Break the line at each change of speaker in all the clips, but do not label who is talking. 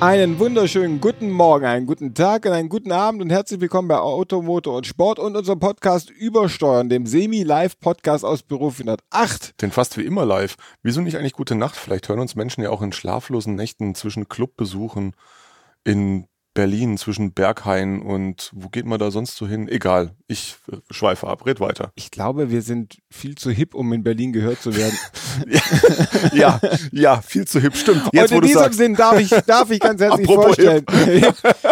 Einen wunderschönen guten Morgen, einen guten Tag und einen guten Abend und herzlich willkommen bei Auto, Motor und Sport und unserem Podcast Übersteuern, dem Semi-Live-Podcast aus Büro 408.
Den fast wie immer live. Wieso nicht eigentlich gute Nacht? Vielleicht hören uns Menschen ja auch in schlaflosen Nächten zwischen Clubbesuchen in Berlin zwischen Berghain und wo geht man da sonst so hin? Egal, ich äh, schweife ab, red weiter.
Ich glaube, wir sind viel zu hip, um in Berlin gehört zu werden.
ja, ja, viel zu hip, stimmt.
Jetzt, und in diesem Sinn darf ich, darf ich ganz herzlich Apropos vorstellen,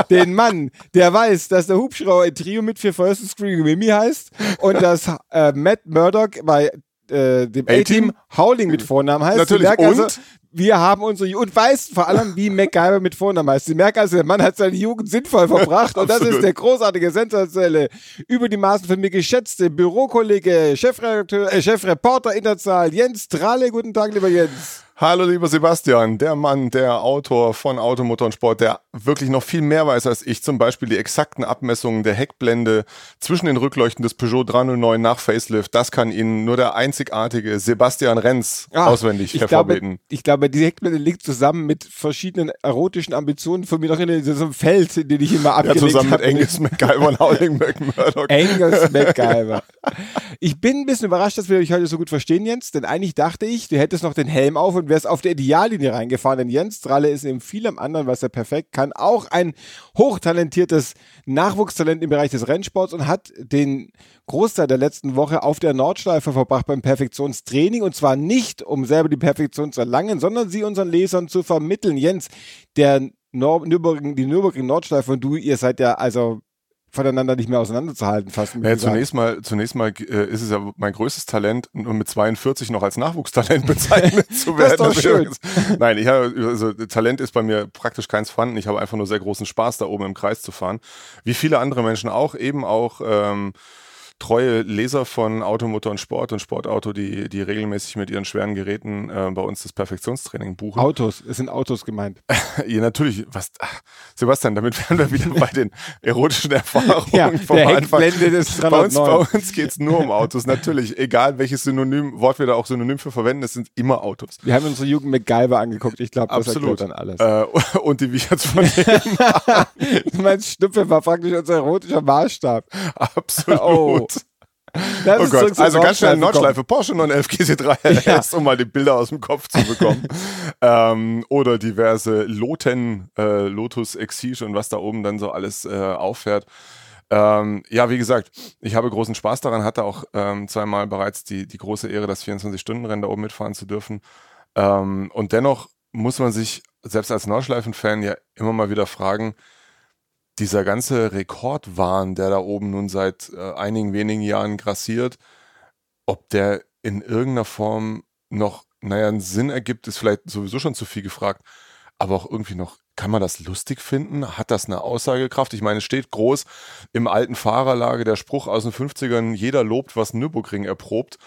den Mann, der weiß, dass der Hubschrauber in Trio mit vier First Screen Mimi heißt und dass äh, Matt Murdock bei äh, dem A-Team Howling mit Vornamen heißt.
Natürlich.
Also, und? wir haben unsere und weißt vor allem, wie MacGyver mit Vornamen heißt. Sie merken also, der Mann hat seine Jugend sinnvoll verbracht und das ist der großartige, sensationelle, über die Maßen von mir geschätzte Bürokollege, Chefredakteur, äh, Chefreporter Interzahl, Jens Tralle. Guten Tag, lieber Jens.
Hallo lieber Sebastian, der Mann, der Autor von Automotor und Sport, der wirklich noch viel mehr weiß als ich, zum Beispiel die exakten Abmessungen der Heckblende zwischen den Rückleuchten des Peugeot 309 nach Facelift, das kann Ihnen nur der einzigartige Sebastian Renz ah, auswendig
ich
hervorbeten.
Glaube, ich glaube, die Heckblende liegt zusammen mit verschiedenen erotischen Ambitionen von mir noch in so einem Feld, in den ich immer abgelegt habe.
Ja, zusammen hab. mit Angus MacGyver und Howling McMurdoch.
Angus MacGyver. Ich bin ein bisschen überrascht, dass wir euch heute so gut verstehen, Jens, denn eigentlich dachte ich, du hättest noch den Helm auf und und wärst auf der Ideallinie reingefahren. Denn Jens Stralle ist neben vielem anderen, was er perfekt kann, auch ein hochtalentiertes Nachwuchstalent im Bereich des Rennsports und hat den Großteil der letzten Woche auf der Nordschleife verbracht beim Perfektionstraining. Und zwar nicht, um selber die Perfektion zu erlangen, sondern sie unseren Lesern zu vermitteln. Jens, der Nürburgring, die Nürburgring Nordschleife und du, ihr seid ja also voneinander nicht mehr auseinanderzuhalten fast.
Ja, zunächst mal, zunächst mal äh, ist es ja mein größtes Talent, nur mit 42 noch als Nachwuchstalent bezeichnet zu werden.
das ist schön.
Nein, ich habe, also Talent ist bei mir praktisch keins vorhanden. Ich habe einfach nur sehr großen Spaß, da oben im Kreis zu fahren. Wie viele andere Menschen auch, eben auch ähm, treue Leser von Automotor und Sport und Sportauto, die, die regelmäßig mit ihren schweren Geräten äh, bei uns das Perfektionstraining buchen.
Autos, es sind Autos gemeint.
ja, natürlich. Was, ach, Sebastian, damit wären wir wieder bei den erotischen Erfahrungen
ja, vom der Anfang. Des
bei uns, bei uns geht es nur um Autos. Natürlich, egal welches Synonym, Wort wir da auch synonym für verwenden, es sind immer Autos.
Wir haben unsere Jugend MacGyver angeguckt. Ich glaube, das Absolut. erklärt dann alles.
Äh, und die Wicherts von dem.
mein Schnüffel war praktisch unser erotischer Maßstab.
Absolut. Oh. Das oh Gott, also ganz schnell Nordschleife Porsche 911 GC3 ja. RS, um mal die Bilder aus dem Kopf zu bekommen. ähm, oder diverse Loten, äh, Lotus Exige und was da oben dann so alles äh, auffährt. Ähm, ja, wie gesagt, ich habe großen Spaß daran, hatte auch ähm, zweimal bereits die, die große Ehre, das 24-Stunden-Rennen da oben mitfahren zu dürfen. Ähm, und dennoch muss man sich selbst als Nordschleifen-Fan ja immer mal wieder fragen, dieser ganze Rekordwahn, der da oben nun seit äh, einigen wenigen Jahren grassiert, ob der in irgendeiner Form noch, naja, einen Sinn ergibt, ist vielleicht sowieso schon zu viel gefragt, aber auch irgendwie noch, kann man das lustig finden? Hat das eine Aussagekraft? Ich meine, es steht groß im alten Fahrerlage der Spruch aus den 50ern, jeder lobt, was Nürburgring erprobt.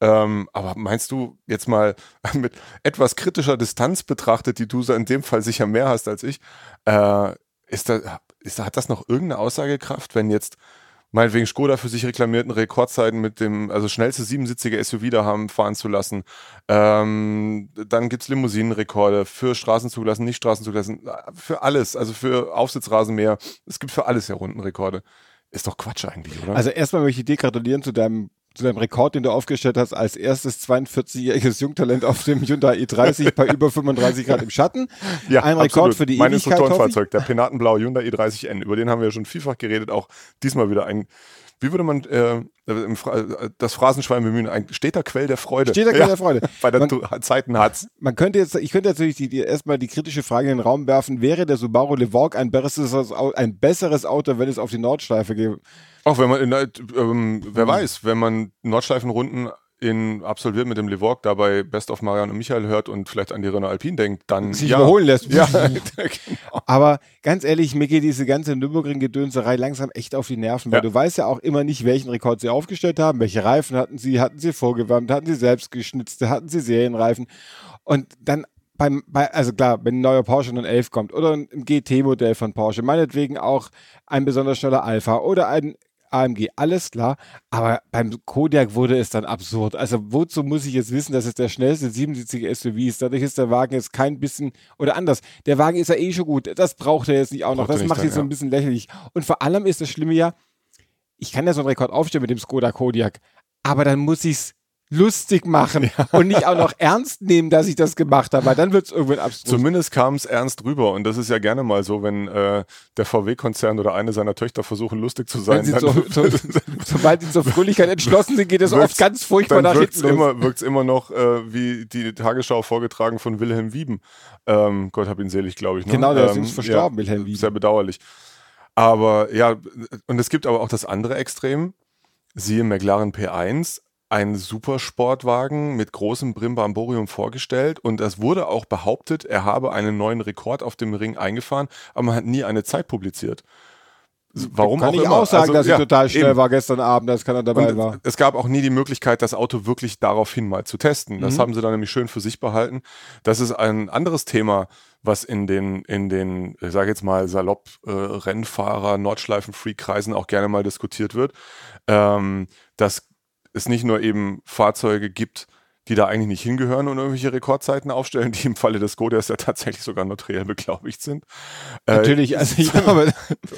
Ähm, aber meinst du jetzt mal mit etwas kritischer Distanz betrachtet, die du in dem Fall sicher mehr hast als ich, äh, ist da, ist, hat das noch irgendeine Aussagekraft, wenn jetzt meinetwegen Skoda für sich reklamierten Rekordzeiten mit dem, also schnellste siebensitzige SUV da haben fahren zu lassen. Ähm, dann gibt es Limousinenrekorde für Straßenzugelassen, nicht Straßenzugelassen, für alles, also für Aufsitzrasenmäher. Es gibt für alles ja Rundenrekorde. Ist doch Quatsch eigentlich, oder?
Also erstmal möchte ich dir gratulieren zu deinem zu deinem Rekord, den du aufgestellt hast, als erstes 42-jähriges Jungtalent auf dem Hyundai i30 bei über 35 Grad im Schatten.
Ja,
ein Rekord
absolut.
für die
mein Ewigkeit. Mein Instruktorenfahrzeug, der penatenblaue Hyundai i30N, über den haben wir ja schon vielfach geredet, auch diesmal wieder ein wie würde man äh, das Phrasenschwein bemühen? Ein steter Quell der Freude.
Steter Quell ja, der Freude.
Bei der man, Zeiten hat's.
Man könnte jetzt, ich könnte natürlich die, die erstmal die kritische Frage in den Raum werfen: Wäre der Subaru Levorg ein besseres, ein besseres Auto, wenn es auf die Nordschleife geht?
Auch wenn man, in, ähm, wer mhm. weiß, wenn man Nordschleifenrunden in absolviert mit dem Levorg dabei Best of Marian und Michael hört und vielleicht an die Renault Alpine denkt, dann
sich
ja.
überholen lässt.
Ja,
genau. Aber ganz ehrlich, mir geht diese ganze Nürburgring-Gedönserei langsam echt auf die Nerven, weil ja. du weißt ja auch immer nicht, welchen Rekord sie aufgestellt haben, welche Reifen hatten sie, hatten sie vorgewärmt, hatten sie selbst geschnitzte, hatten sie Serienreifen und dann beim, bei, also klar, wenn ein neuer Porsche 911 kommt oder ein GT-Modell von Porsche, meinetwegen auch ein besonders schneller Alpha oder ein AMG, alles klar. Aber beim Kodiak wurde es dann absurd. Also wozu muss ich jetzt wissen, dass es der schnellste 77er SUV ist? Dadurch ist der Wagen jetzt kein bisschen, oder anders, der Wagen ist ja eh schon gut. Das braucht er jetzt nicht auch noch. Braucht das macht ihn so ein bisschen lächerlich. Und vor allem ist das Schlimme ja, ich kann ja so einen Rekord aufstellen mit dem Skoda Kodiak, aber dann muss ich es lustig machen ja. und nicht auch noch ernst nehmen, dass ich das gemacht habe, weil dann wird es irgendwann abstrus.
Zumindest kam es ernst rüber und das ist ja gerne mal so, wenn äh, der VW-Konzern oder eine seiner Töchter versuchen, lustig zu sein.
So, so, sobald sie zur Fröhlichkeit entschlossen sind, geht es oft ganz furchtbar nach hinten
los. Immer, wirkt es immer noch äh, wie die Tagesschau vorgetragen von Wilhelm Wieben. Ähm, Gott hab ihn selig, glaube ich. Ne?
Genau, der ähm, ist verstorben, ja, Wilhelm Wieben.
Sehr bedauerlich. Aber ja, und es gibt aber auch das andere Extrem. Siehe McLaren P1, ein Supersportwagen mit großem Brimbamborium vorgestellt und es wurde auch behauptet, er habe einen neuen Rekord auf dem Ring eingefahren, aber man hat nie eine Zeit publiziert.
Warum kann auch ich immer. auch sagen, also, dass ja, ich total schnell eben. war gestern Abend, als keiner dabei und war.
Es gab auch nie die Möglichkeit, das Auto wirklich daraufhin mal zu testen. Das mhm. haben sie dann nämlich schön für sich behalten. Das ist ein anderes Thema, was in den, in den, ich sage jetzt mal salopp äh, Rennfahrer, Nordschleifen-Free-Kreisen auch gerne mal diskutiert wird. Ähm, dass es nicht nur eben Fahrzeuge gibt, die da eigentlich nicht hingehören und irgendwelche Rekordzeiten aufstellen, die im Falle des Skodas ja tatsächlich sogar notariell beglaubigt sind.
Äh, Natürlich, also ich glaube,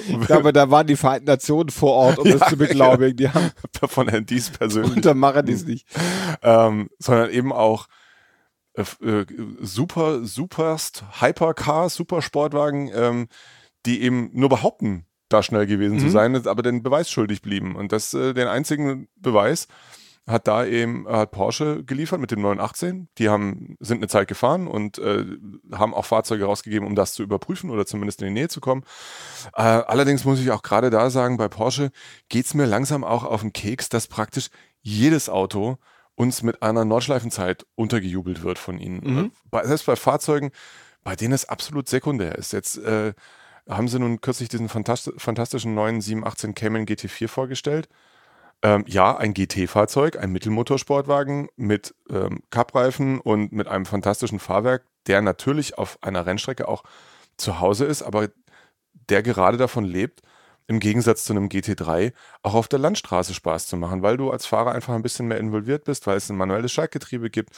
ich glaube, da waren die Vereinten Nationen vor Ort, um ja, das zu beglaubigen. Die haben
von Herrn Dies persönlich.
Und dann machen die es nicht.
Ähm, sondern eben auch äh, äh, super, superst Hypercar, Supersportwagen, ähm, die eben nur behaupten, da schnell gewesen mhm. zu sein, aber den Beweis schuldig blieben. Und das, äh, den einzigen Beweis hat da eben hat Porsche geliefert mit dem 918. Die haben, sind eine Zeit gefahren und äh, haben auch Fahrzeuge rausgegeben, um das zu überprüfen oder zumindest in die Nähe zu kommen. Äh, allerdings muss ich auch gerade da sagen, bei Porsche geht es mir langsam auch auf den Keks, dass praktisch jedes Auto uns mit einer Nordschleifenzeit untergejubelt wird von ihnen. Mhm. Bei, selbst bei Fahrzeugen, bei denen es absolut sekundär ist. Jetzt äh, haben sie nun kürzlich diesen fantastischen neuen 718 Cayman GT4 vorgestellt. Ähm, ja, ein GT-Fahrzeug, ein Mittelmotorsportwagen mit ähm, Cup-Reifen und mit einem fantastischen Fahrwerk, der natürlich auf einer Rennstrecke auch zu Hause ist, aber der gerade davon lebt, im Gegensatz zu einem GT3 auch auf der Landstraße Spaß zu machen, weil du als Fahrer einfach ein bisschen mehr involviert bist, weil es ein manuelles Schaltgetriebe gibt,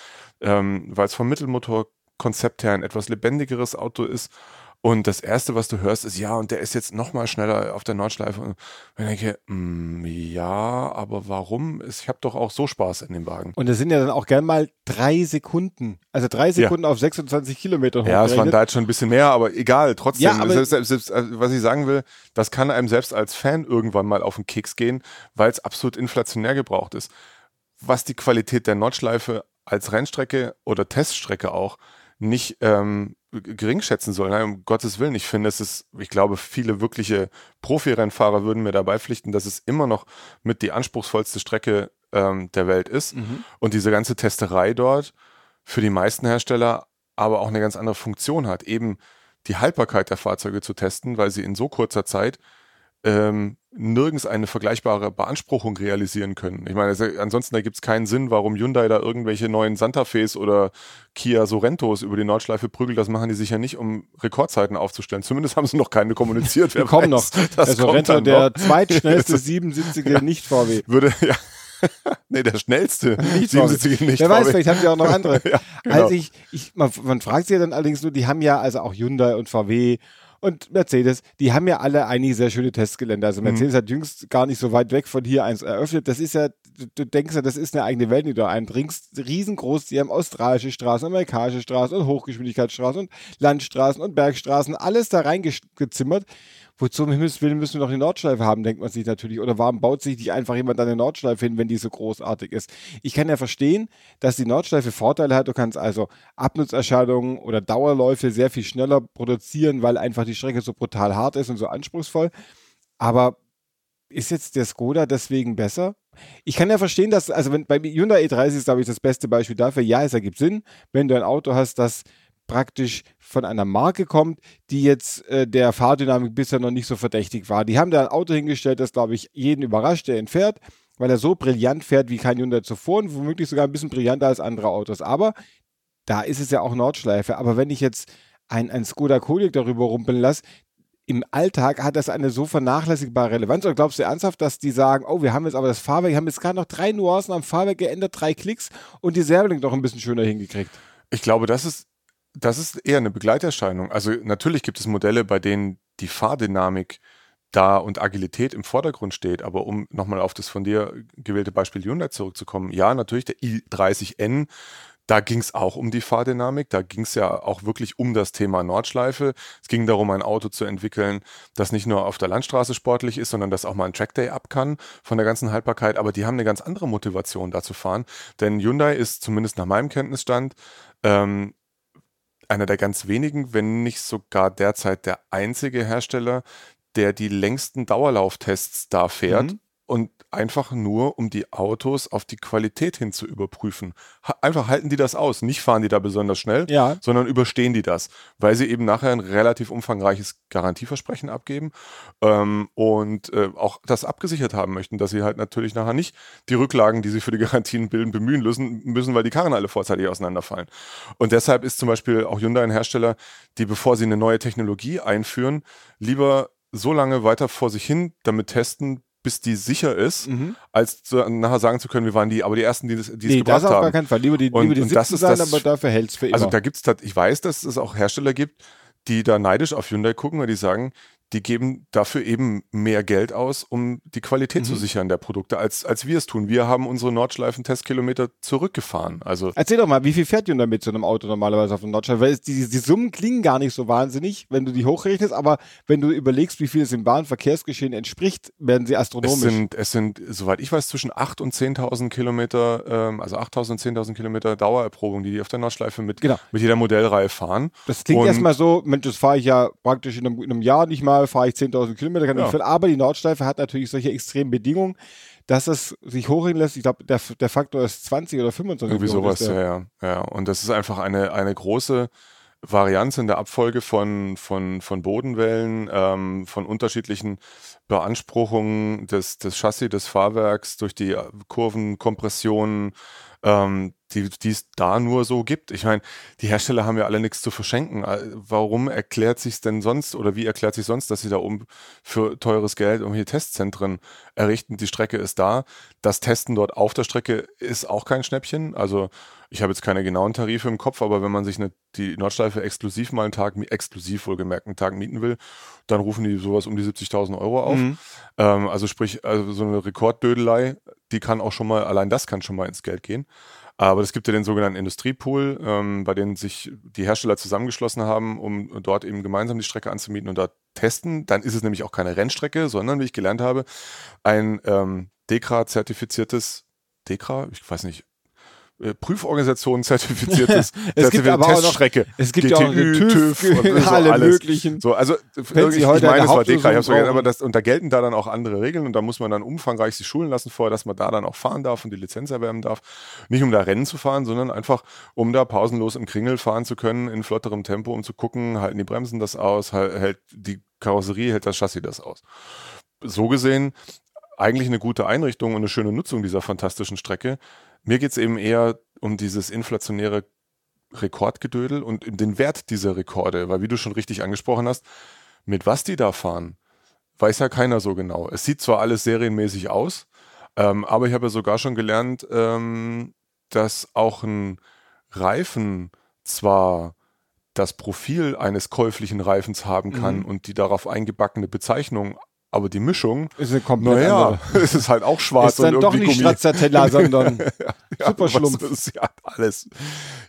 ähm, weil es vom Mittelmotorkonzept her ein etwas lebendigeres Auto ist und das Erste, was du hörst, ist, ja, und der ist jetzt noch mal schneller auf der Nordschleife. Und ich denke, mm, ja, aber warum? Ich habe doch auch so Spaß in dem Wagen.
Und das sind ja dann auch gern mal drei Sekunden. Also drei Sekunden ja. auf 26 Kilometer
Ja, es waren da jetzt schon ein bisschen mehr, aber egal, trotzdem. Ja, aber selbst, selbst, selbst, was ich sagen will, das kann einem selbst als Fan irgendwann mal auf den Keks gehen, weil es absolut inflationär gebraucht ist. Was die Qualität der Nordschleife als Rennstrecke oder Teststrecke auch nicht ähm, gering schätzen soll. Nein, um Gottes Willen. Ich finde, es ist, ich glaube, viele wirkliche Profi-Rennfahrer würden mir dabei pflichten, dass es immer noch mit die anspruchsvollste Strecke ähm, der Welt ist. Mhm. Und diese ganze Testerei dort für die meisten Hersteller aber auch eine ganz andere Funktion hat, eben die Haltbarkeit der Fahrzeuge zu testen, weil sie in so kurzer Zeit ähm, nirgends eine vergleichbare Beanspruchung realisieren können. Ich meine, also, ansonsten ergibt es keinen Sinn, warum Hyundai da irgendwelche neuen Santa Fe's oder Kia Sorrentos über die Nordschleife prügelt. Das machen die sicher nicht, um Rekordzeiten aufzustellen. Zumindest haben sie noch keine kommuniziert.
Wir kommen noch. Das der Sorrento, der zweitschnellste 77er nicht VW.
Würde, ja. nee, der schnellste.
Nicht 77 nicht Wer weiß, vielleicht haben die auch noch andere. ja, genau. Also ich, ich man, man fragt sich ja dann allerdings nur, die haben ja also auch Hyundai und VW und Mercedes, die haben ja alle einige sehr schöne Testgelände. Also Mercedes mhm. hat jüngst gar nicht so weit weg von hier eins eröffnet. Das ist ja, du denkst ja, das ist eine eigene Welt, die du einbringst. Riesengroß, die haben australische Straßen, amerikanische Straßen und Hochgeschwindigkeitsstraßen und Landstraßen und Bergstraßen, alles da reingezimmert wozu um Himmels Willen müssen wir noch eine Nordschleife haben, denkt man sich natürlich. Oder warum baut sich nicht einfach jemand eine Nordschleife hin, wenn die so großartig ist? Ich kann ja verstehen, dass die Nordschleife Vorteile hat. Du kannst also Abnutzerscheinungen oder Dauerläufe sehr viel schneller produzieren, weil einfach die Strecke so brutal hart ist und so anspruchsvoll. Aber ist jetzt der Skoda deswegen besser? Ich kann ja verstehen, dass, also wenn bei Hyundai E30 ist, glaube ich, das beste Beispiel dafür. Ja, es ergibt Sinn, wenn du ein Auto hast, das praktisch von einer Marke kommt, die jetzt äh, der Fahrdynamik bisher noch nicht so verdächtig war. Die haben da ein Auto hingestellt, das, glaube ich, jeden überrascht, der ihn fährt, weil er so brillant fährt wie kein Hyundai zuvor und womöglich sogar ein bisschen brillanter als andere Autos. Aber da ist es ja auch Nordschleife. Aber wenn ich jetzt ein, ein Skoda Kodiaq darüber rumpeln lasse, im Alltag hat das eine so vernachlässigbare Relevanz? Oder glaubst du ernsthaft, dass die sagen, oh, wir haben jetzt aber das Fahrwerk, wir haben jetzt gerade noch drei Nuancen am Fahrwerk geändert, drei Klicks und die Servoling doch ein bisschen schöner hingekriegt?
Ich glaube, das ist, das ist eher eine Begleiterscheinung. Also natürlich gibt es Modelle, bei denen die Fahrdynamik da und Agilität im Vordergrund steht. Aber um nochmal auf das von dir gewählte Beispiel Hyundai zurückzukommen, ja, natürlich der i30N da ging es auch um die Fahrdynamik, da ging es ja auch wirklich um das Thema Nordschleife. Es ging darum, ein Auto zu entwickeln, das nicht nur auf der Landstraße sportlich ist, sondern das auch mal ein Trackday ab kann von der ganzen Haltbarkeit. Aber die haben eine ganz andere Motivation, da zu fahren. Denn Hyundai ist zumindest nach meinem Kenntnisstand ähm, einer der ganz wenigen, wenn nicht sogar derzeit der einzige Hersteller, der die längsten Dauerlauftests da fährt. Mhm und einfach nur, um die Autos auf die Qualität hin zu überprüfen. Ha einfach halten die das aus. Nicht fahren die da besonders schnell, ja. sondern überstehen die das, weil sie eben nachher ein relativ umfangreiches Garantieversprechen abgeben ähm, und äh, auch das abgesichert haben möchten, dass sie halt natürlich nachher nicht die Rücklagen, die sie für die Garantien bilden, bemühen müssen, müssen weil die Karren alle vorzeitig auseinanderfallen. Und deshalb ist zum Beispiel auch Hyundai ein Hersteller, die, bevor sie eine neue Technologie einführen, lieber so lange weiter vor sich hin damit testen, bis die sicher ist, mhm. als zu, nachher sagen zu können, wir waren die, aber die ersten, die, die es nee, gebracht das auf
gar keinen Fall. Lieber die, und, lieber die und das ist sein, das, aber dafür hält es für
also immer. Also da gibt es, ich weiß, dass es auch Hersteller gibt, die da neidisch auf Hyundai gucken, weil die sagen, die geben dafür eben mehr Geld aus, um die Qualität mhm. zu sichern der Produkte, als, als wir es tun. Wir haben unsere Nordschleifen-Testkilometer zurückgefahren. Also
Erzähl doch mal, wie viel fährt Hyundai mit so einem Auto normalerweise auf dem Nordschleifen? Weil die, die Summen klingen gar nicht so wahnsinnig, wenn du die hochrechnest, aber wenn du überlegst, wie viel es im Bahnverkehrsgeschehen entspricht, werden sie astronomisch.
Es sind, es sind soweit ich weiß, zwischen 8.000 und 10.000 Kilometer, ähm, also 8.000 und 10.000 Kilometer Dauererprobung, die die auf der Nordschleife mit, genau. mit jeder Modellreihe fahren.
Das klingt erstmal so, Mensch, das fahre ich ja praktisch in einem, in einem Jahr nicht mal, fahre ich 10.000 Kilometer kann ja. ich aber die Nordschleife hat natürlich solche extremen Bedingungen, dass es sich hochhängen lässt. Ich glaube, der, der Faktor ist 20 oder 25.
Irgendwie sowas, ja, ja, ja. Und das ist einfach eine, eine große Varianz in der Abfolge von, von, von Bodenwellen, ähm, von unterschiedlichen Beanspruchungen des, des Chassis, des Fahrwerks durch die Kurvenkompressionen, ähm, die, die es da nur so gibt. Ich meine, die Hersteller haben ja alle nichts zu verschenken. Äh, warum erklärt sich denn sonst oder wie erklärt sich sonst, dass sie da oben für teures Geld um Testzentren errichten? Die Strecke ist da. Das Testen dort auf der Strecke ist auch kein Schnäppchen. Also ich habe jetzt keine genauen Tarife im Kopf, aber wenn man sich eine, die Nordschleife exklusiv mal einen Tag, exklusiv wohlgemerkt einen Tag mieten will, dann rufen die sowas um die 70.000 Euro auf. Mhm. Ähm, also sprich, also so eine Rekorddödelei, die kann auch schon mal, allein das kann schon mal ins Geld gehen. Aber es gibt ja den sogenannten Industriepool, ähm, bei dem sich die Hersteller zusammengeschlossen haben, um dort eben gemeinsam die Strecke anzumieten und dort testen. Dann ist es nämlich auch keine Rennstrecke, sondern, wie ich gelernt habe, ein ähm, DEKRA-zertifiziertes, DEKRA, ich weiß nicht, äh, Prüforganisation zertifiziertes
es gibt aber Teststrecke. Auch noch, es gibt GTÜ, ja auch TÜV, TÜV
so alle alles. möglichen. So, also ich, ich meine, es war DK, ich hab's vergessen, aber das, und da gelten da dann auch andere Regeln und da muss man dann umfangreich sich schulen lassen vorher, dass man da dann auch fahren darf und die Lizenz erwerben darf. Nicht um da Rennen zu fahren, sondern einfach, um da pausenlos im Kringel fahren zu können, in flotterem Tempo, um zu gucken, halten die Bremsen das aus, hält die Karosserie, hält das Chassis das aus. So gesehen, eigentlich eine gute Einrichtung und eine schöne Nutzung dieser fantastischen Strecke. Mir geht es eben eher um dieses inflationäre Rekordgedödel und den Wert dieser Rekorde, weil wie du schon richtig angesprochen hast, mit was die da fahren, weiß ja keiner so genau. Es sieht zwar alles serienmäßig aus, ähm, aber ich habe ja sogar schon gelernt, ähm, dass auch ein Reifen zwar das Profil eines käuflichen Reifens haben kann mhm. und die darauf eingebackene Bezeichnung aber die Mischung
ist eine komplett
naja, andere. es ist halt auch schwarz
ist dann und irgendwie doch nicht Stracciatella, sondern ja, super schlumpf.
Ist, ja, alles.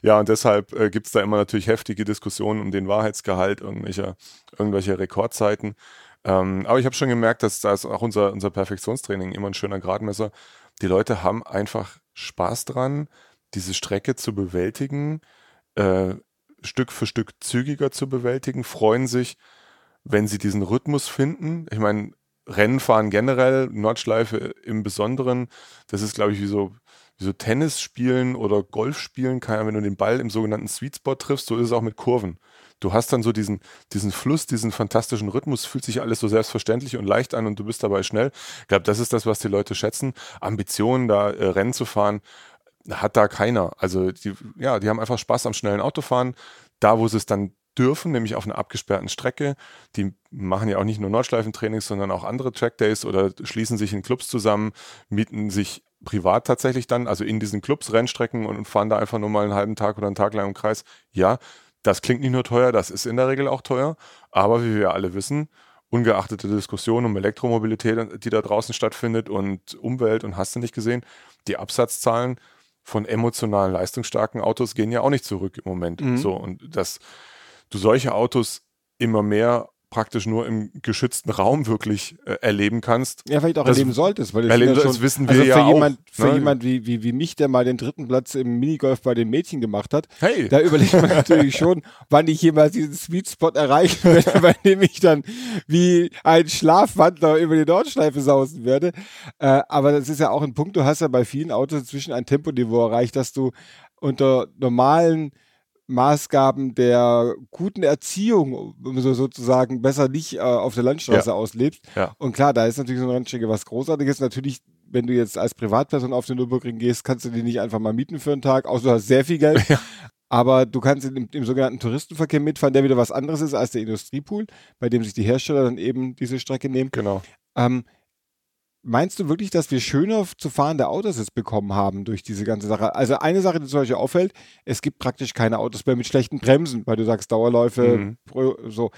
Ja, und deshalb äh, gibt es da immer natürlich heftige Diskussionen um den Wahrheitsgehalt irgendwelcher, irgendwelcher Rekordzeiten. Ähm, aber ich habe schon gemerkt, dass da ist auch unser, unser Perfektionstraining immer ein schöner Gradmesser. Die Leute haben einfach Spaß dran, diese Strecke zu bewältigen, äh, Stück für Stück zügiger zu bewältigen, freuen sich, wenn sie diesen Rhythmus finden. Ich meine, Rennenfahren generell, Nordschleife im Besonderen, das ist, glaube ich, wie so, wie so Tennis spielen oder Golf spielen wenn du den Ball im sogenannten Sweet Spot triffst, so ist es auch mit Kurven. Du hast dann so diesen, diesen Fluss, diesen fantastischen Rhythmus, fühlt sich alles so selbstverständlich und leicht an und du bist dabei schnell. Ich glaube, das ist das, was die Leute schätzen. Ambitionen, da äh, Rennen zu fahren, hat da keiner. Also die, ja, die haben einfach Spaß am schnellen Autofahren. Da, wo sie es dann dürfen, nämlich auf einer abgesperrten Strecke. Die machen ja auch nicht nur Nordschleifentrainings, sondern auch andere Trackdays oder schließen sich in Clubs zusammen, mieten sich privat tatsächlich dann, also in diesen Clubs Rennstrecken und fahren da einfach nur mal einen halben Tag oder einen Tag lang im Kreis. Ja, das klingt nicht nur teuer, das ist in der Regel auch teuer, aber wie wir alle wissen, ungeachtet der Diskussion um Elektromobilität, die da draußen stattfindet und Umwelt und hast du nicht gesehen, die Absatzzahlen von emotional leistungsstarken Autos gehen ja auch nicht zurück im Moment. Mhm. So und dass du solche Autos immer mehr praktisch nur im geschützten Raum wirklich äh, erleben kannst.
Ja, vielleicht auch erleben solltest,
weil erleben ja schon, das wissen wir
also
ja
für jemand,
auch.
Für ne? jemand wie, wie, wie mich, der mal den dritten Platz im Minigolf bei den Mädchen gemacht hat,
hey.
da überlegt man natürlich schon, wann ich jemals diesen Sweet Spot erreichen werde, bei dem ich dann wie ein Schlafwandler über die Nordschleife sausen werde. Äh, aber das ist ja auch ein Punkt, du hast ja bei vielen Autos inzwischen ein Temponiveau erreicht, dass du unter normalen Maßgaben der guten Erziehung so sozusagen besser nicht äh, auf der Landstraße ja. auslebst.
Ja.
Und klar, da ist natürlich so eine Rennstrecke was Großartiges. Natürlich, wenn du jetzt als Privatperson auf den Nürburgring gehst, kannst du die nicht einfach mal mieten für einen Tag, außer du hast sehr viel Geld. Ja. Aber du kannst im, im, sogenannten Touristenverkehr mitfahren, der wieder was anderes ist als der Industriepool, bei dem sich die Hersteller dann eben diese Strecke nehmen.
Genau.
Ähm, Meinst du wirklich, dass wir schöner zu fahrende Autos jetzt bekommen haben durch diese ganze Sache? Also eine Sache, die zum Beispiel auffällt, es gibt praktisch keine Autos mehr mit schlechten Bremsen, weil du sagst Dauerläufe, mhm. so.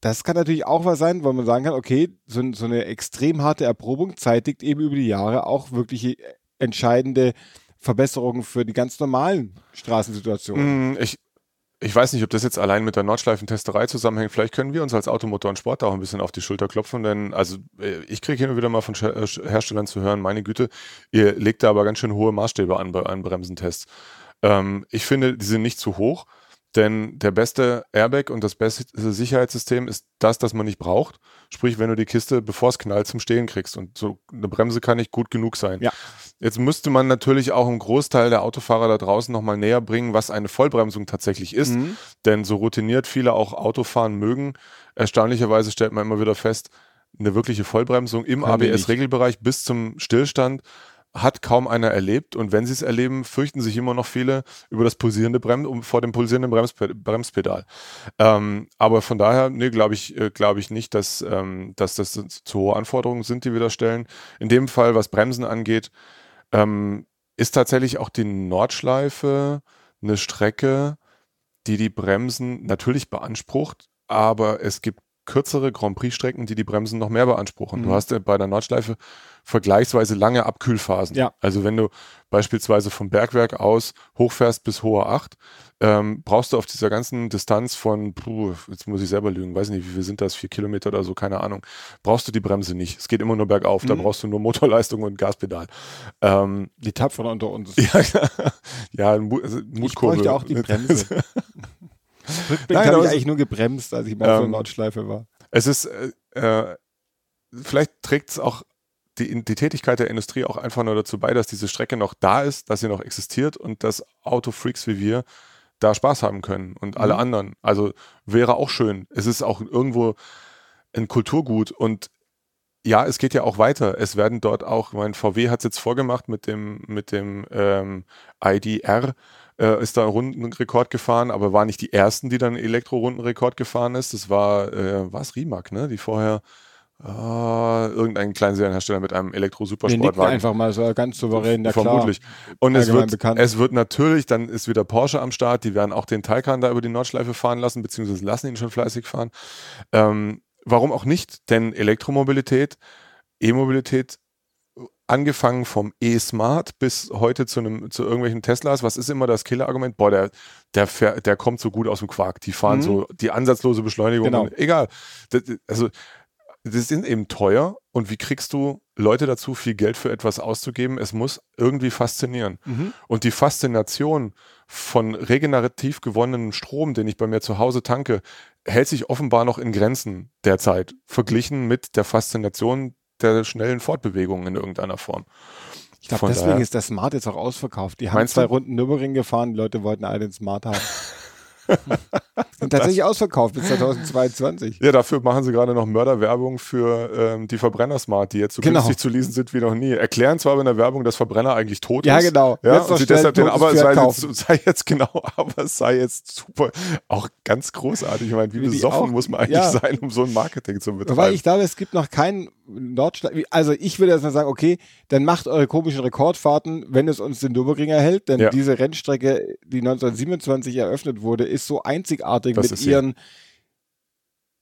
Das kann natürlich auch was sein, weil man sagen kann, okay, so, so eine extrem harte Erprobung zeitigt eben über die Jahre auch wirklich entscheidende Verbesserungen für die ganz normalen Straßensituationen.
Mhm, ich, ich weiß nicht, ob das jetzt allein mit der Nordschleifentesterei zusammenhängt. Vielleicht können wir uns als Automotor und Sport auch ein bisschen auf die Schulter klopfen, denn also äh, ich kriege immer wieder mal von äh, Herstellern zu hören, meine Güte, ihr legt da aber ganz schön hohe Maßstäbe an bei euren Bremsentests. Ähm, ich finde, die sind nicht zu hoch, denn der beste Airbag und das beste Sicherheitssystem ist das, das man nicht braucht. Sprich, wenn du die Kiste, bevor es knallt, zum Stehen kriegst. Und so eine Bremse kann nicht gut genug sein.
Ja.
Jetzt müsste man natürlich auch einen Großteil der Autofahrer da draußen nochmal näher bringen, was eine Vollbremsung tatsächlich ist. Mhm. Denn so routiniert viele auch Autofahren mögen, erstaunlicherweise stellt man immer wieder fest, eine wirkliche Vollbremsung im ABS-Regelbereich bis zum Stillstand hat kaum einer erlebt und wenn sie es erleben, fürchten sich immer noch viele über das pulsierende Brem vor dem pulsierenden Bremspe Bremspedal. Ähm, aber von daher, nee, glaube ich, äh, glaube ich nicht, dass, ähm, dass das zu hohe Anforderungen sind, die wir da stellen. In dem Fall, was Bremsen angeht, ähm, ist tatsächlich auch die Nordschleife eine Strecke, die die Bremsen natürlich beansprucht, aber es gibt kürzere Grand Prix-Strecken, die die Bremsen noch mehr beanspruchen. Mhm. Du hast ja bei der Nordschleife vergleichsweise lange Abkühlphasen.
Ja.
Also wenn du beispielsweise vom Bergwerk aus hochfährst bis hoher 8, ähm, brauchst du auf dieser ganzen Distanz von, puh, jetzt muss ich selber lügen, weiß nicht, wie viel sind das, vier Kilometer oder so, keine Ahnung, brauchst du die Bremse nicht. Es geht immer nur bergauf, mhm. da brauchst du nur Motorleistung und Gaspedal. Ähm,
die Tapferen unter uns.
Ja, ja Mut, also
Mutkurbel. Ich bräuchte auch die Bremse. Rückblick habe ich eigentlich nur gebremst, als ich mal ähm, auf der Nordschleife war.
Es ist, äh, äh vielleicht trägt es auch die, die Tätigkeit der Industrie auch einfach nur dazu bei, dass diese Strecke noch da ist, dass sie noch existiert und dass Autofreaks wie wir da Spaß haben können und mhm. alle anderen. Also wäre auch schön. Es ist auch irgendwo ein Kulturgut und ja, es geht ja auch weiter. Es werden dort auch, mein VW hat es jetzt vorgemacht mit dem, mit dem ähm, IDR, äh, ist da einen Rundenrekord gefahren, aber war nicht die ersten, die dann Elektro-Rundenrekord gefahren ist. Das war, äh, war es Rimac, ne? Die vorher Uh, irgendein Serienhersteller mit einem Elektro-Supersportwagen.
einfach mal so ganz souverän, ja
Vermutlich.
Klar.
Und es wird, es wird natürlich, dann ist wieder Porsche am Start, die werden auch den Taycan da über die Nordschleife fahren lassen, beziehungsweise lassen ihn schon fleißig fahren. Ähm, warum auch nicht? Denn Elektromobilität, E-Mobilität, angefangen vom E-Smart bis heute zu, einem, zu irgendwelchen Teslas, was ist immer das Killer-Argument? Boah, der, der, der kommt so gut aus dem Quark. Die fahren mhm. so die ansatzlose Beschleunigung.
Genau.
Egal. Das, also das sind eben teuer und wie kriegst du Leute dazu, viel Geld für etwas auszugeben? Es muss irgendwie faszinieren. Mhm. Und die Faszination von regenerativ gewonnenem Strom, den ich bei mir zu Hause tanke, hält sich offenbar noch in Grenzen derzeit, verglichen mit der Faszination der schnellen Fortbewegung in irgendeiner Form.
Ich glaube, deswegen daher, ist der Smart jetzt auch ausverkauft. Die haben zwei du? Runden Nürburgring gefahren, die Leute wollten alle den Smart haben. Und tatsächlich das, ausverkauft bis 2022.
Ja, dafür machen sie gerade noch Mörderwerbung für ähm, die Verbrenner-Smart, die jetzt so genau. günstig zu leasen sind wie noch nie. Erklären zwar in der Werbung, dass Verbrenner eigentlich tot
ja,
ist.
Genau.
Ja, genau. Und deshalb den, aber es sei jetzt, sei jetzt, genau, aber es sei jetzt super, auch ganz großartig. Ich meine, wie, wie besoffen auch, muss man eigentlich ja. sein, um so ein Marketing zu betreiben?
Weil ich glaube, es gibt noch keinen Nordschleife, also ich würde jetzt mal sagen, okay, dann macht eure komischen Rekordfahrten, wenn es uns den Nürburgring erhält, denn ja. diese Rennstrecke, die 1927 eröffnet wurde, ist so einzigartig das mit ihren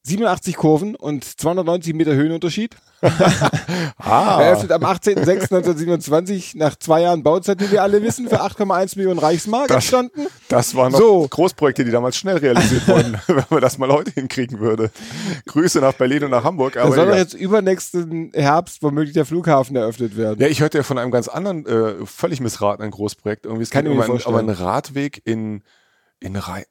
87 Kurven und 290 Meter Höhenunterschied. ah. Eröffnet am 18.06.1927 nach zwei Jahren Bauzeit, wie wir alle wissen, für 8,1 Millionen Reichsmark
das, entstanden. Das waren noch so. Großprojekte, die damals schnell realisiert wurden, wenn man das mal heute hinkriegen würde. Grüße nach Berlin und nach Hamburg.
Aber da soll doch jetzt übernächsten Herbst womöglich der Flughafen eröffnet werden.
Ja, ich hörte ja von einem ganz anderen, äh, völlig missratenen Großprojekt. Irgendwie es Kann geht um, ein, um einen Radweg in, in Rhein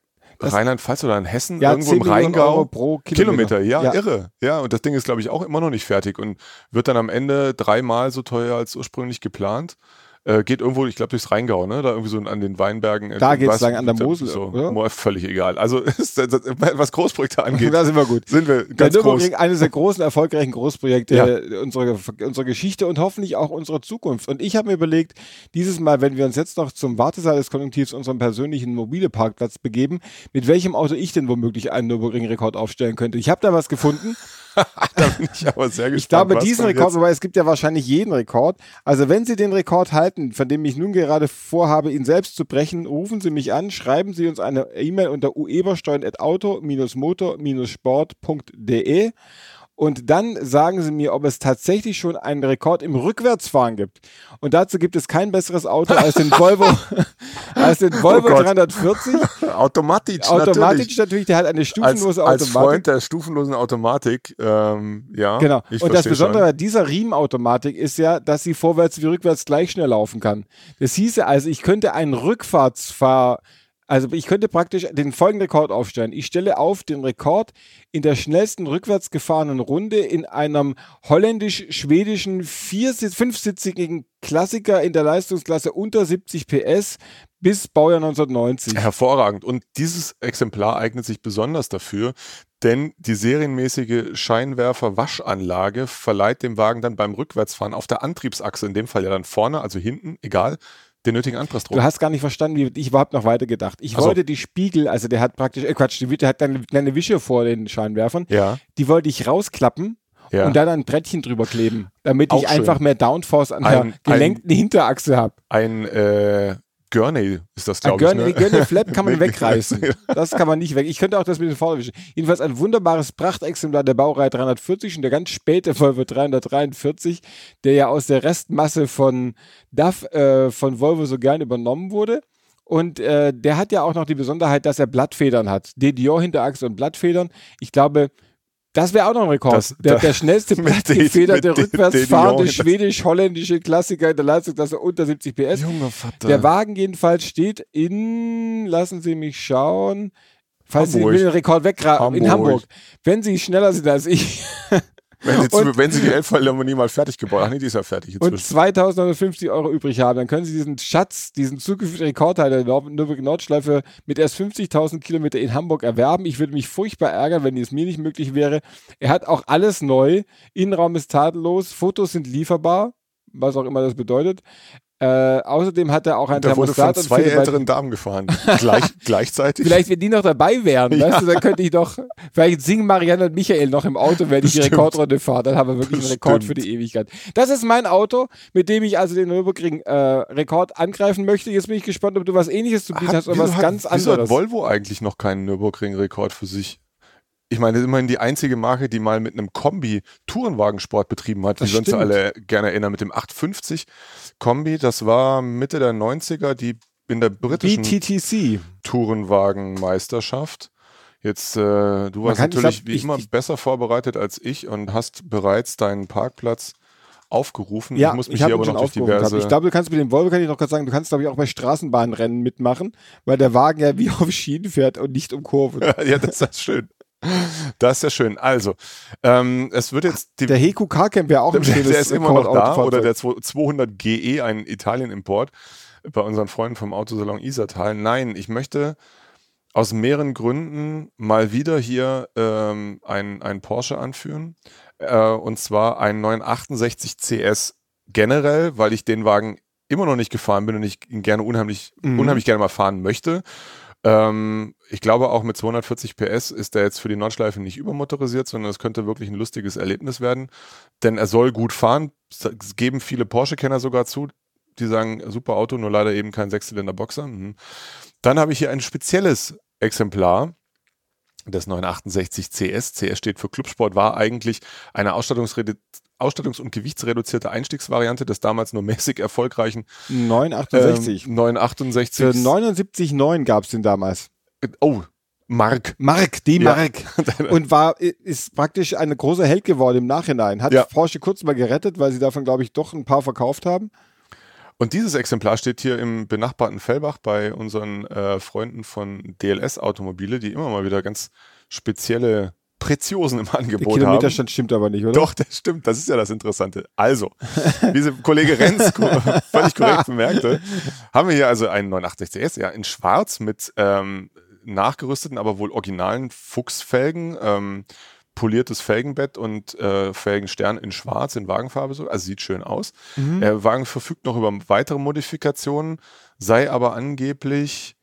Rheinland-Pfalz oder in Hessen, ja, irgendwo im Rheingau.
pro Kilometer.
Kilometer. Ja, ja, irre. Ja, und das Ding ist, glaube ich, auch immer noch nicht fertig und wird dann am Ende dreimal so teuer als ursprünglich geplant. Äh, geht irgendwo, ich glaube, durchs Rheingau, ne? Da irgendwie so an den Weinbergen. Äh,
da geht es lang an der Mosel,
so, oder? Völlig egal. Also, ist, was Großprojekte angeht,
da sind wir gut.
Sind wir ganz der groß.
eines der großen, erfolgreichen Großprojekte ja. unserer, unserer Geschichte und hoffentlich auch unserer Zukunft. Und ich habe mir überlegt, dieses Mal, wenn wir uns jetzt noch zum Wartesaal des Konjunktivs unserem persönlichen mobile Parkplatz begeben, mit welchem Auto ich denn womöglich einen Nürburgring-Rekord aufstellen könnte. Ich habe da was gefunden.
da bin ich aber sehr gespannt.
Ich glaube, diesen Rekord, wobei es gibt ja wahrscheinlich jeden Rekord. Also wenn Sie den Rekord halten, von dem ich nun gerade vorhabe, ihn selbst zu brechen, rufen Sie mich an, schreiben Sie uns eine E-Mail unter ueberstein.auto-motor-sport.de und dann sagen Sie mir, ob es tatsächlich schon einen Rekord im Rückwärtsfahren gibt. Und dazu gibt es kein besseres Auto als den Volvo, als den Volvo oh 340.
Automatisch,
Automatisch natürlich. natürlich. der hat eine stufenlose
als,
Automatik. Als
Freund der stufenlosen Automatik, ähm, ja.
Genau. Und das Besondere an dieser Riemenautomatik ist ja, dass sie vorwärts wie rückwärts gleich schnell laufen kann. Das hieße also, ich könnte einen Rückfahrtsfahr also ich könnte praktisch den folgenden Rekord aufstellen. Ich stelle auf den Rekord in der schnellsten rückwärts gefahrenen Runde in einem holländisch-schwedischen fünfsitzigen Klassiker in der Leistungsklasse unter 70 PS bis Baujahr 1990.
Hervorragend. Und dieses Exemplar eignet sich besonders dafür, denn die serienmäßige Scheinwerfer-Waschanlage verleiht dem Wagen dann beim Rückwärtsfahren auf der Antriebsachse, in dem Fall ja dann vorne, also hinten, egal, den nötigen Anpressdruck.
Du hast gar nicht verstanden, wie ich überhaupt noch weiter gedacht. Ich also. wollte die Spiegel, also der hat praktisch, äh Quatsch, der hat eine, eine Wische vor den Scheinwerfern.
Ja.
Die wollte ich rausklappen ja. und dann ein Brettchen drüber kleben, damit Auch ich schön. einfach mehr Downforce an ein, der gelenkten ein, Hinterachse habe.
Ein äh, Gurney ist das, glaube ich. Ne?
Gurney Flap kann man wegreißen. Das kann man nicht weg. Ich könnte auch das mit den Vorderwischen. Jedenfalls ein wunderbares Prachtexemplar der Baureihe 340 und der ganz späte Volvo 343, der ja aus der Restmasse von DAF äh, von Volvo so gern übernommen wurde. Und äh, der hat ja auch noch die Besonderheit, dass er Blattfedern hat. DDO-Hinterachse und Blattfedern. Ich glaube, das wäre auch noch ein Rekord. Das, der, der schnellste plattgefederte, rückwärts fahrende schwedisch-holländische Klassiker in der Leistungsklasse unter 70 PS.
Junge Vater.
Der Wagen jedenfalls steht in, lassen Sie mich schauen, falls Hamburg. Sie den Rekord weggraben, in Hamburg. Wenn Sie schneller sind als ich,
Wenn Sie, zu, wenn Sie die Elbphilharmonie mal fertig gebaut haben, nee, die ist ja fertig
inzwischen. Und 2950 Euro übrig haben, dann können Sie diesen Schatz, diesen zukünftigen Rekordteil der Nürburgring Nordschleife mit erst 50.000 Kilometer in Hamburg erwerben. Ich würde mich furchtbar ärgern, wenn es mir nicht möglich wäre. Er hat auch alles neu. Innenraum ist tadellos, Fotos sind lieferbar, was auch immer das bedeutet. Äh, außerdem hat er auch ein
der Thermostat. Wurde von zwei älteren Damen gefahren. Gleich, gleichzeitig.
Vielleicht, wenn die noch dabei wären, ja. weißt du, dann könnte ich doch, vielleicht singen Marianne und Michael noch im Auto, wenn ich die Rekordrunde fahre. Dann haben wir wirklich einen Rekord für die Ewigkeit. Das ist mein Auto, mit dem ich also den Nürburgring-Rekord äh, angreifen möchte. Jetzt bin ich gespannt, ob du was ähnliches zu bieten hat, hast oder was hat, ganz anderes. Wieso
hat Volvo eigentlich noch keinen Nürburgring-Rekord für sich? ich meine, das ist immerhin die einzige Marke, die mal mit einem Kombi Tourenwagensport betrieben hat, wie wir uns alle gerne erinnern, mit dem 850 Kombi. Das war Mitte der 90er, die in der britischen
BTTC
Tourenwagenmeisterschaft. Jetzt, äh, du warst natürlich glaub, wie ich, immer ich, besser vorbereitet als ich und hast bereits deinen Parkplatz aufgerufen.
Ja, ich muss mich ich hier aber noch durch diverse... Ich glaube, du kannst mit dem Volvo, kann ich noch kurz sagen, du kannst glaube ich auch bei Straßenbahnrennen mitmachen, weil der Wagen ja wie auf Schienen fährt und nicht um Kurven.
ja, das ist schön. Das ist ja schön. Also, ähm, es wird jetzt.
Die, der Heku Carcamp wäre auch ein schönes
Der ist immer noch da. Oder der 200 GE, ein Italien-Import bei unseren Freunden vom Autosalon Isertal. Nein, ich möchte aus mehreren Gründen mal wieder hier ähm, ein, ein Porsche anführen. Äh, und zwar einen 968 CS generell, weil ich den Wagen immer noch nicht gefahren bin und ich ihn gerne unheimlich, mhm. unheimlich gerne mal fahren möchte. Ähm, ich glaube auch mit 240 PS ist der jetzt für die Nordschleife nicht übermotorisiert, sondern es könnte wirklich ein lustiges Erlebnis werden. Denn er soll gut fahren. Es geben viele Porsche-Kenner sogar zu, die sagen, super Auto, nur leider eben kein Sechszylinder-Boxer. Mhm. Dann habe ich hier ein spezielles Exemplar des 968 CS. CS steht für Clubsport, war eigentlich eine Ausstattungs- Ausstattungs- und gewichtsreduzierte Einstiegsvariante des damals nur mäßig erfolgreichen
968.
Ähm, 968.
Für 79,9 gab es den damals.
Oh, Mark.
Mark, die Mark. Ja. Und war, ist praktisch eine große Held geworden im Nachhinein. Hat ja. Porsche kurz mal gerettet, weil sie davon, glaube ich, doch ein paar verkauft haben.
Und dieses Exemplar steht hier im benachbarten Fellbach bei unseren äh, Freunden von DLS Automobile, die immer mal wieder ganz spezielle Preziosen im Angebot
der Kilometerstand haben. stimmt aber nicht, oder?
Doch, das stimmt. Das ist ja das Interessante. Also, wie sie Kollege Renz völlig korrekt bemerkte, haben wir hier also einen 968 CS, ja, in schwarz mit ähm, nachgerüsteten, aber wohl originalen Fuchsfelgen. Ähm, poliertes Felgenbett und äh, Felgenstern in schwarz, in Wagenfarbe so. Also sieht schön aus. Mhm. Der Wagen verfügt noch über weitere Modifikationen, sei aber angeblich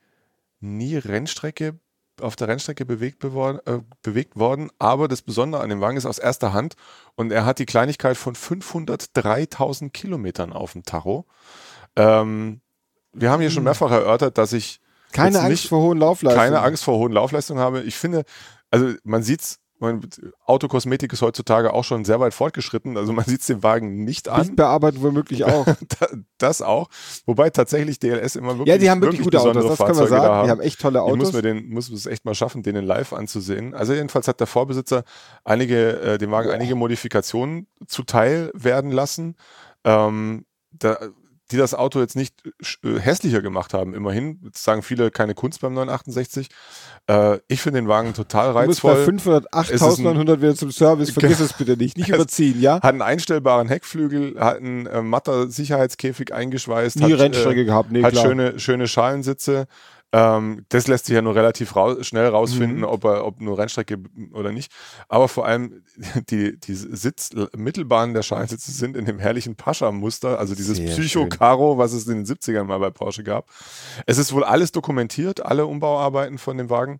nie Rennstrecke auf der Rennstrecke bewegt, äh, bewegt worden. Aber das Besondere an dem Wagen ist aus erster Hand und er hat die Kleinigkeit von 503.000 Kilometern auf dem Tacho. Ähm, wir haben hier schon mhm. mehrfach erörtert, dass ich
keine Angst vor hohen Laufleistungen.
Keine Angst vor hohen Laufleistungen habe. Ich finde, also man sieht es meine, Autokosmetik ist heutzutage auch schon sehr weit fortgeschritten. Also man sieht es dem Wagen nicht an.
Lichtbearbeitung womöglich auch.
das auch. Wobei tatsächlich DLS immer wirklich
Ja, die haben wirklich, wirklich gute Autos, das können wir sagen. Haben. Die haben echt tolle Autos.
Ich muss mir den, muss es echt mal schaffen, den in live anzusehen. Also jedenfalls hat der Vorbesitzer einige, äh, dem Wagen oh. einige Modifikationen zuteil werden lassen. Ähm, da, die das Auto jetzt nicht äh, hässlicher gemacht haben. Immerhin jetzt sagen viele keine Kunst beim 968. Äh, ich finde den Wagen total reizvoll.
Du musst bei 508.900 wieder zum Service, vergiss es bitte nicht, nicht überziehen, ja?
Hat einen einstellbaren Heckflügel, hat einen äh, matter Sicherheitskäfig eingeschweißt.
Nie
hat,
Rennstrecke äh, gehabt, nee,
Hat
klar.
schöne, schöne Schalensitze. Ähm, das lässt sich ja nur relativ raus, schnell rausfinden, mhm. ob er, ob nur Rennstrecke oder nicht. Aber vor allem die, die Sitzmittelbahnen der Scheinsitze sind in dem herrlichen Pascha-Muster, also dieses Psycho-Karo, was es in den 70ern mal bei Porsche gab. Es ist wohl alles dokumentiert, alle Umbauarbeiten von dem Wagen.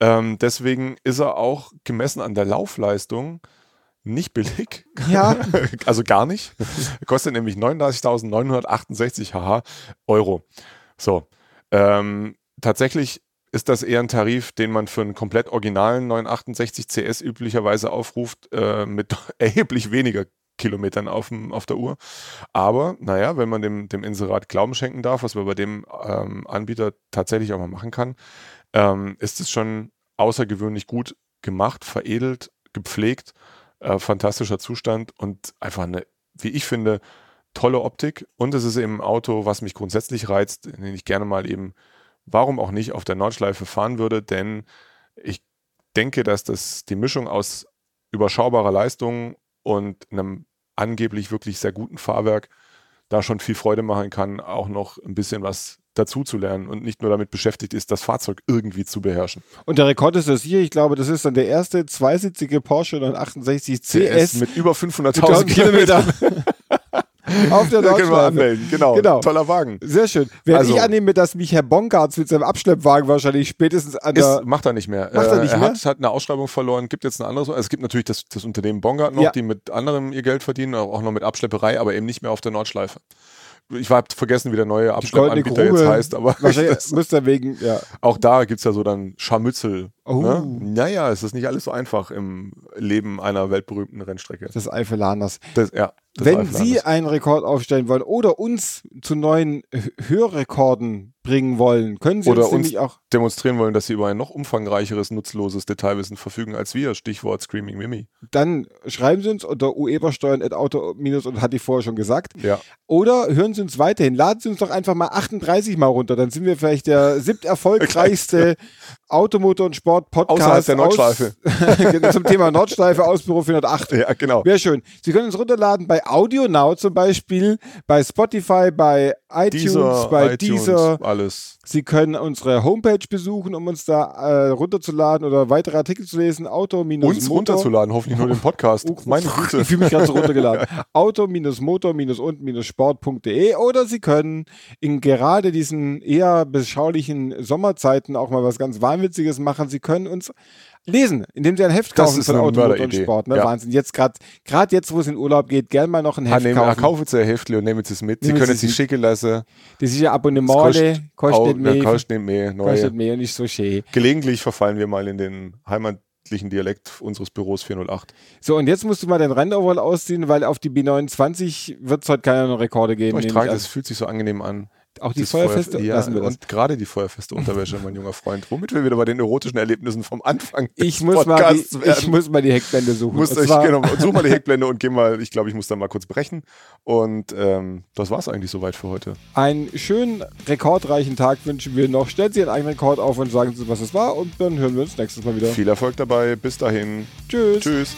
Ähm, deswegen ist er auch gemessen an der Laufleistung nicht billig.
Ja.
also gar nicht. Kostet nämlich 39.968 HH Euro. So. Ähm, tatsächlich ist das eher ein Tarif, den man für einen komplett originalen 968 CS üblicherweise aufruft, äh, mit erheblich weniger Kilometern auf, dem, auf der Uhr. Aber naja, wenn man dem, dem Inserat Glauben schenken darf, was man bei dem ähm, Anbieter tatsächlich auch mal machen kann, ähm, ist es schon außergewöhnlich gut gemacht, veredelt, gepflegt, äh, fantastischer Zustand und einfach eine, wie ich finde, tolle Optik. Und es ist eben ein Auto, was mich grundsätzlich reizt, den ich gerne mal eben warum auch nicht auf der Nordschleife fahren würde, denn ich denke, dass das die Mischung aus überschaubarer Leistung und einem angeblich wirklich sehr guten Fahrwerk da schon viel Freude machen kann, auch noch ein bisschen was dazu zu lernen und nicht nur damit beschäftigt ist, das Fahrzeug irgendwie zu beherrschen.
Und der Rekord ist das hier, ich glaube, das ist dann der erste zweisitzige Porsche 968 CS, CS
mit über 500.000 Kilometern.
Auf der
anmelden, genau. genau. Toller Wagen.
Sehr schön. Während also, ich annehme, dass mich Herr Bongartz mit seinem Abschleppwagen wahrscheinlich spätestens an der...
Ist, macht er nicht mehr.
Macht er nicht
er
mehr?
Hat, hat eine Ausschreibung verloren, gibt jetzt ein anderes... Also es gibt natürlich das, das Unternehmen Bongard noch, ja. die mit anderem ihr Geld verdienen, auch noch mit Abschlepperei, aber eben nicht mehr auf der Nordschleife ich habe vergessen, wie der neue Abschleppanbieter jetzt heißt, aber
wahrscheinlich müsste wegen, ja.
Auch da gibt es ja so dann Scharmützel. Oh. Ne? Naja, es ist nicht alles so einfach im Leben einer weltberühmten Rennstrecke.
Das Eifelanders.
Das, ja.
Wenn Sie einen Rekord aufstellen wollen oder uns zu neuen Hörrekorden bringen wollen, können Sie
oder
uns, uns
auch demonstrieren wollen, dass Sie über ein noch umfangreicheres, nutzloses Detailwissen verfügen als wir. Stichwort Screaming Mimi.
Dann schreiben Sie uns unter uebersteuern.auto- und hatte ich vorher schon gesagt.
Ja.
Oder hören Sie uns weiterhin. Laden Sie uns doch einfach mal 38 mal runter. Dann sind wir vielleicht der siebt erfolgreichste Automotor- und Sport-Podcast.
Außerhalb der Nordschleife.
Aus, zum Thema Nordschleife, Ausbüro 408.
Ja, genau.
Wäre schön. Sie können uns runterladen bei AudioNow zum Beispiel, bei Spotify, bei iTunes,
dieser,
bei
iTunes,
dieser.
alles.
Sie können unsere Homepage besuchen, um uns da äh, runterzuladen oder weitere Artikel zu lesen. Auto
Uns runterzuladen, hoffentlich nur den Podcast. Meine Güte.
Ich fühle mich gerade so runtergeladen. Auto-motor-und-sport.de oder Sie können in gerade diesen eher beschaulichen Sommerzeiten auch mal was ganz Wahnwitziges machen. Sie können uns lesen, indem Sie ein Heft
Das
kaufen
ist
von
eine
Auto, Motor und. Sport. Ne?
Ja.
Wahnsinn. Jetzt gerade gerade jetzt, wo es in Urlaub geht, gern mal noch ein Heft
Nehmen,
kaufen.
kaufen Sie ein Heftli und nehmen Sie es mit. Sie
Nehmen
können es sich schicken lassen.
Das ist ja Abonnement, kostet, kostet
auch-
nicht mehr.
kostet nicht mehr.
kostet
Neue.
mehr und nicht so schön.
Gelegentlich verfallen wir mal in den heimatlichen Dialekt unseres Büros 408.
So, und jetzt musst du mal den Rennoverall ausziehen, weil auf die B29 wird es heute keine neuen Rekorde geben.
Ich trage das, fühlt sich so angenehm an.
Auch die Feuerfeste
Feuer- ja,
lassen wir das.
Und gerade die feuerfeste Unterwäsche, mein junger Freund. Womit wir wieder bei den erotischen Erlebnissen vom Anfang
Ich muss, mal die,
Podcasts
ich
werden.
muss mal die Heckblende suchen.
Muss
zwar-
genau, such mal die Heckblende und geh mal, ich glaube, ich muss da mal kurz brechen. Und ähm, das war's eigentlich soweit für heute.
Einen schönen, rekordreichen Tag wünschen wir noch. Stellen Sie Ihren eigenen Rekord auf und sagen Sie, was es war. Und dann hören wir uns nächstes Mal wieder.
Viel Erfolg dabei. Bis dahin.
Tschüss.
Tschüss.